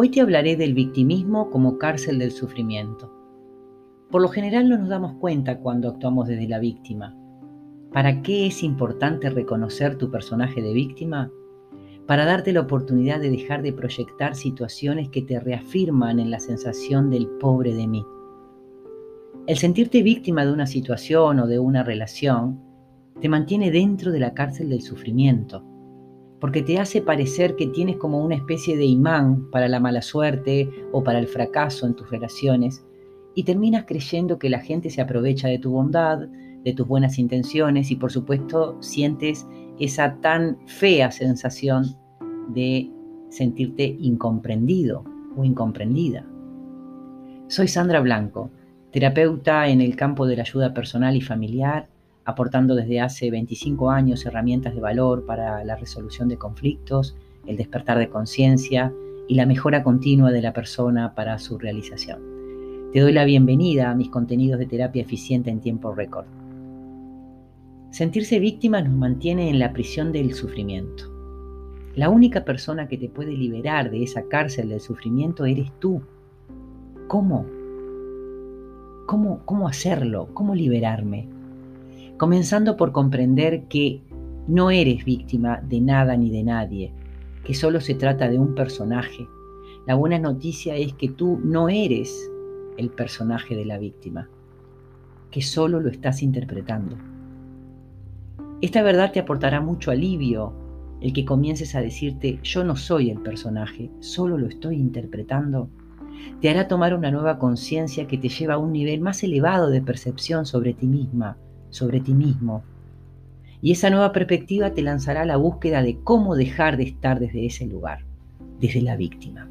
Hoy te hablaré del victimismo como cárcel del sufrimiento. Por lo general no nos damos cuenta cuando actuamos desde la víctima. ¿Para qué es importante reconocer tu personaje de víctima? Para darte la oportunidad de dejar de proyectar situaciones que te reafirman en la sensación del pobre de mí. El sentirte víctima de una situación o de una relación te mantiene dentro de la cárcel del sufrimiento porque te hace parecer que tienes como una especie de imán para la mala suerte o para el fracaso en tus relaciones y terminas creyendo que la gente se aprovecha de tu bondad, de tus buenas intenciones y por supuesto sientes esa tan fea sensación de sentirte incomprendido o incomprendida. Soy Sandra Blanco, terapeuta en el campo de la ayuda personal y familiar aportando desde hace 25 años herramientas de valor para la resolución de conflictos, el despertar de conciencia y la mejora continua de la persona para su realización. Te doy la bienvenida a mis contenidos de terapia eficiente en tiempo récord. Sentirse víctima nos mantiene en la prisión del sufrimiento. La única persona que te puede liberar de esa cárcel del sufrimiento eres tú. ¿Cómo? ¿Cómo, cómo hacerlo? ¿Cómo liberarme? Comenzando por comprender que no eres víctima de nada ni de nadie, que solo se trata de un personaje. La buena noticia es que tú no eres el personaje de la víctima, que solo lo estás interpretando. Esta verdad te aportará mucho alivio, el que comiences a decirte yo no soy el personaje, solo lo estoy interpretando. Te hará tomar una nueva conciencia que te lleva a un nivel más elevado de percepción sobre ti misma, sobre ti mismo. Y esa nueva perspectiva te lanzará a la búsqueda de cómo dejar de estar desde ese lugar, desde la víctima.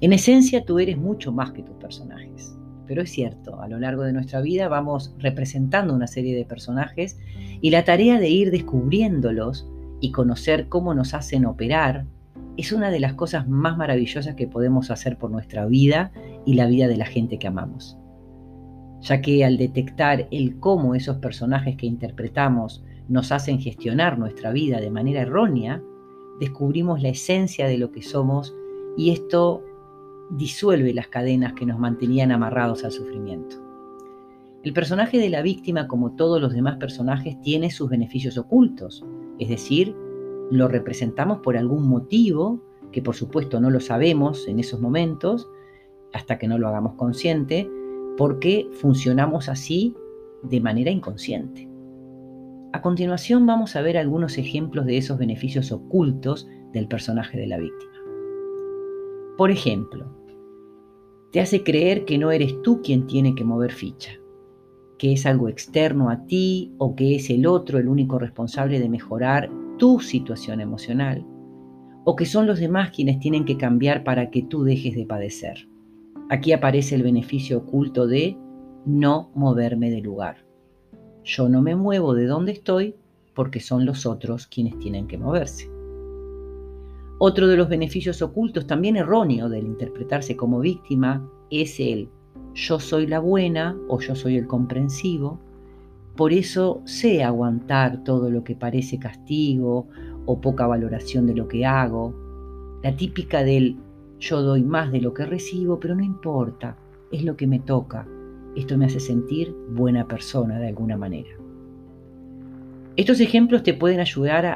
En esencia tú eres mucho más que tus personajes, pero es cierto, a lo largo de nuestra vida vamos representando una serie de personajes y la tarea de ir descubriéndolos y conocer cómo nos hacen operar es una de las cosas más maravillosas que podemos hacer por nuestra vida y la vida de la gente que amamos ya que al detectar el cómo esos personajes que interpretamos nos hacen gestionar nuestra vida de manera errónea, descubrimos la esencia de lo que somos y esto disuelve las cadenas que nos mantenían amarrados al sufrimiento. El personaje de la víctima, como todos los demás personajes, tiene sus beneficios ocultos, es decir, lo representamos por algún motivo, que por supuesto no lo sabemos en esos momentos, hasta que no lo hagamos consciente, porque funcionamos así de manera inconsciente. A continuación vamos a ver algunos ejemplos de esos beneficios ocultos del personaje de la víctima. Por ejemplo, te hace creer que no eres tú quien tiene que mover ficha, que es algo externo a ti o que es el otro el único responsable de mejorar tu situación emocional, o que son los demás quienes tienen que cambiar para que tú dejes de padecer. Aquí aparece el beneficio oculto de no moverme de lugar. Yo no me muevo de donde estoy porque son los otros quienes tienen que moverse. Otro de los beneficios ocultos, también erróneo del interpretarse como víctima, es el yo soy la buena o yo soy el comprensivo, por eso sé aguantar todo lo que parece castigo o poca valoración de lo que hago. La típica del yo doy más de lo que recibo, pero no importa, es lo que me toca. Esto me hace sentir buena persona de alguna manera. Estos ejemplos te pueden ayudar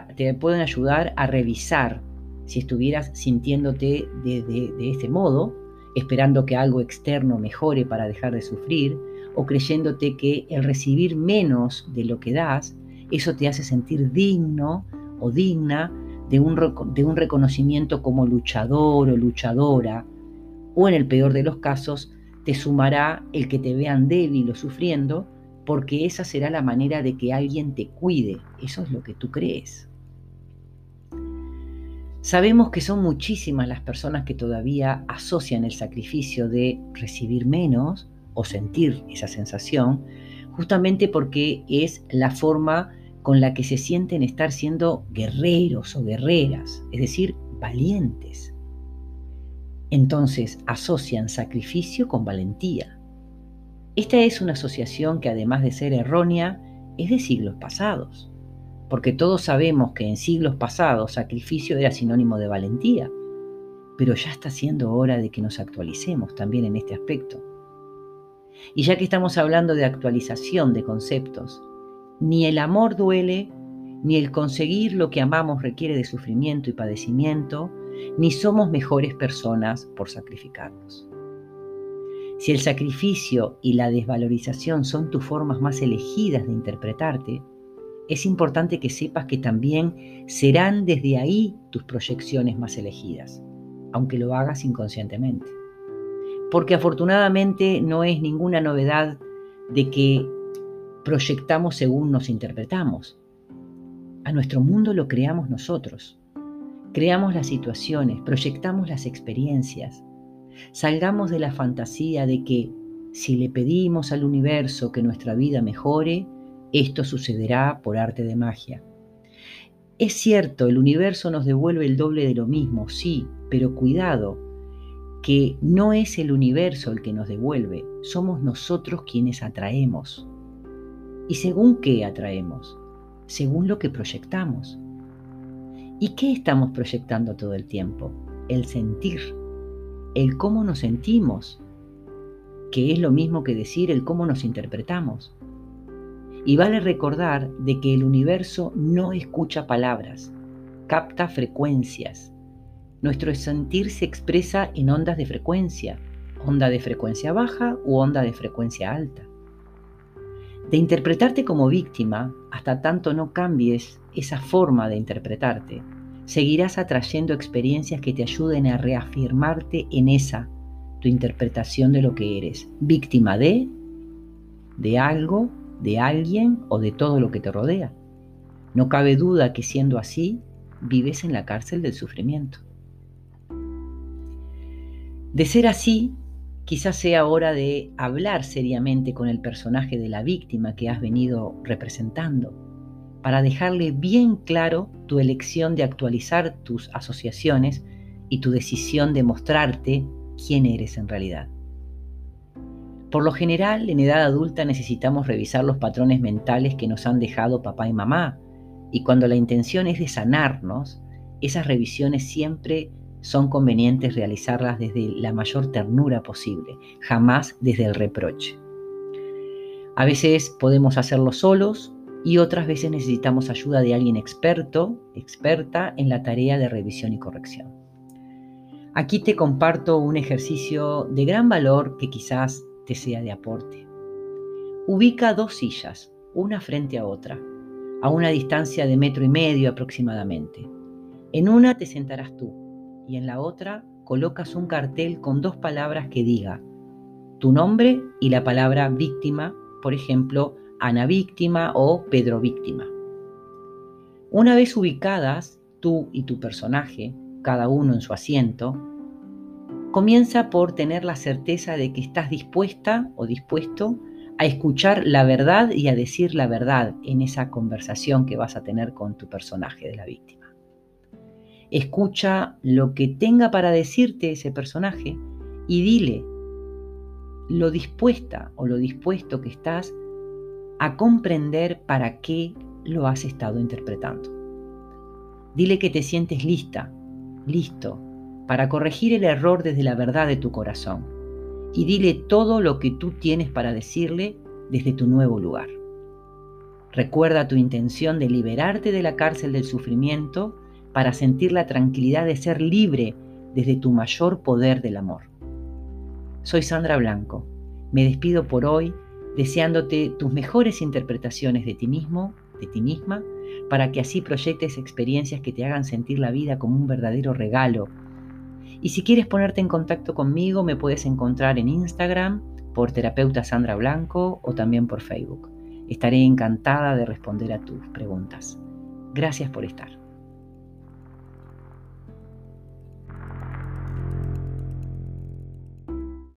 a, revisar si estuvieras sintiéndote de, de este modo, esperando que algo externo mejore para dejar de sufrir, o creyéndote que el recibir menos de lo que das, eso te hace sentir digno o digna de un, de un reconocimiento como luchador o luchadora, o en el peor de los casos, te sumará el que te vean débil o sufriendo, porque esa será la manera de que alguien te cuide. Eso es lo que tú crees. Sabemos que son muchísimas las personas que todavía asocian el sacrificio de recibir menos o sentir esa sensación, justamente porque es la forma con la que se sienten estar siendo guerreros o guerreras, es decir, valientes. Entonces asocian sacrificio con valentía. Esta es una asociación que además de ser errónea, es de siglos pasados, porque todos sabemos que en siglos pasados sacrificio era sinónimo de valentía. pero ya está siendo hora de que nos actualicemos también en este aspecto. Y ya que estamos hablando de actualización de conceptos, ni el amor duele, ni el conseguir lo que amamos requiere de sufrimiento y padecimiento, ni somos mejores personas por sacrificarnos. Si el sacrificio y la desvalorización son tus formas más elegidas de interpretarte, es importante que sepas que también serán desde ahí tus proyecciones más elegidas, aunque lo hagas inconscientemente. Porque afortunadamente no es ninguna novedad de que proyectamos según nos interpretamos. A nuestro mundo lo creamos nosotros. Creamos las situaciones, proyectamos las experiencias. Salgamos de la fantasía de que si le pedimos al universo que nuestra vida mejore, esto sucederá por arte de magia. Es cierto, el universo nos devuelve el doble de lo mismo, sí, pero cuidado, que no es el universo el que nos devuelve, somos nosotros quienes atraemos. ¿Y según qué atraemos? Según lo que proyectamos. ¿Y qué estamos proyectando todo el tiempo? El sentir, el cómo nos sentimos, que es lo mismo que decir el cómo nos interpretamos. Y vale recordar de que el universo no escucha palabras, capta frecuencias. Nuestro sentir se expresa en ondas de frecuencia, onda de frecuencia baja u onda de frecuencia alta. De interpretarte como víctima, hasta tanto no cambies esa forma de interpretarte, seguirás atrayendo experiencias que te ayuden a reafirmarte en esa, tu interpretación de lo que eres, víctima de, de algo de alguien o de todo lo que te rodea. No cabe duda que siendo así, vives en la cárcel del sufrimiento. De ser así, quizás sea hora de hablar seriamente con el personaje de la víctima que has venido representando, para dejarle bien claro tu elección de actualizar tus asociaciones y tu decisión de mostrarte quién eres en realidad. Por lo general, en edad adulta necesitamos revisar los patrones mentales que nos han dejado papá y mamá, y cuando la intención es de sanarnos, esas revisiones siempre son convenientes realizarlas desde la mayor ternura posible, jamás desde el reproche. A veces podemos hacerlo solos y otras veces necesitamos ayuda de alguien experto, experta en la tarea de revisión y corrección. Aquí te comparto un ejercicio de gran valor que quizás te sea de aporte. Ubica dos sillas, una frente a otra, a una distancia de metro y medio aproximadamente. En una te sentarás tú y en la otra colocas un cartel con dos palabras que diga tu nombre y la palabra víctima, por ejemplo, Ana víctima o Pedro víctima. Una vez ubicadas, tú y tu personaje, cada uno en su asiento, comienza por tener la certeza de que estás dispuesta o dispuesto a escuchar la verdad y a decir la verdad en esa conversación que vas a tener con tu personaje de la víctima. Escucha lo que tenga para decirte ese personaje y dile lo dispuesta o lo dispuesto que estás a comprender para qué lo has estado interpretando. Dile que te sientes lista, listo, para corregir el error desde la verdad de tu corazón y dile todo lo que tú tienes para decirle desde tu nuevo lugar. Recuerda tu intención de liberarte de la cárcel del sufrimiento para sentir la tranquilidad de ser libre desde tu mayor poder del amor. Soy Sandra Blanco. Me despido por hoy deseándote tus mejores interpretaciones de ti mismo, de ti misma, para que así proyectes experiencias que te hagan sentir la vida como un verdadero regalo y si quieres ponerte en contacto conmigo, me puedes encontrar en Instagram por terapeuta Sandra Blanco o también por Facebook. Estaré encantada de responder a tus preguntas. Gracias por estar.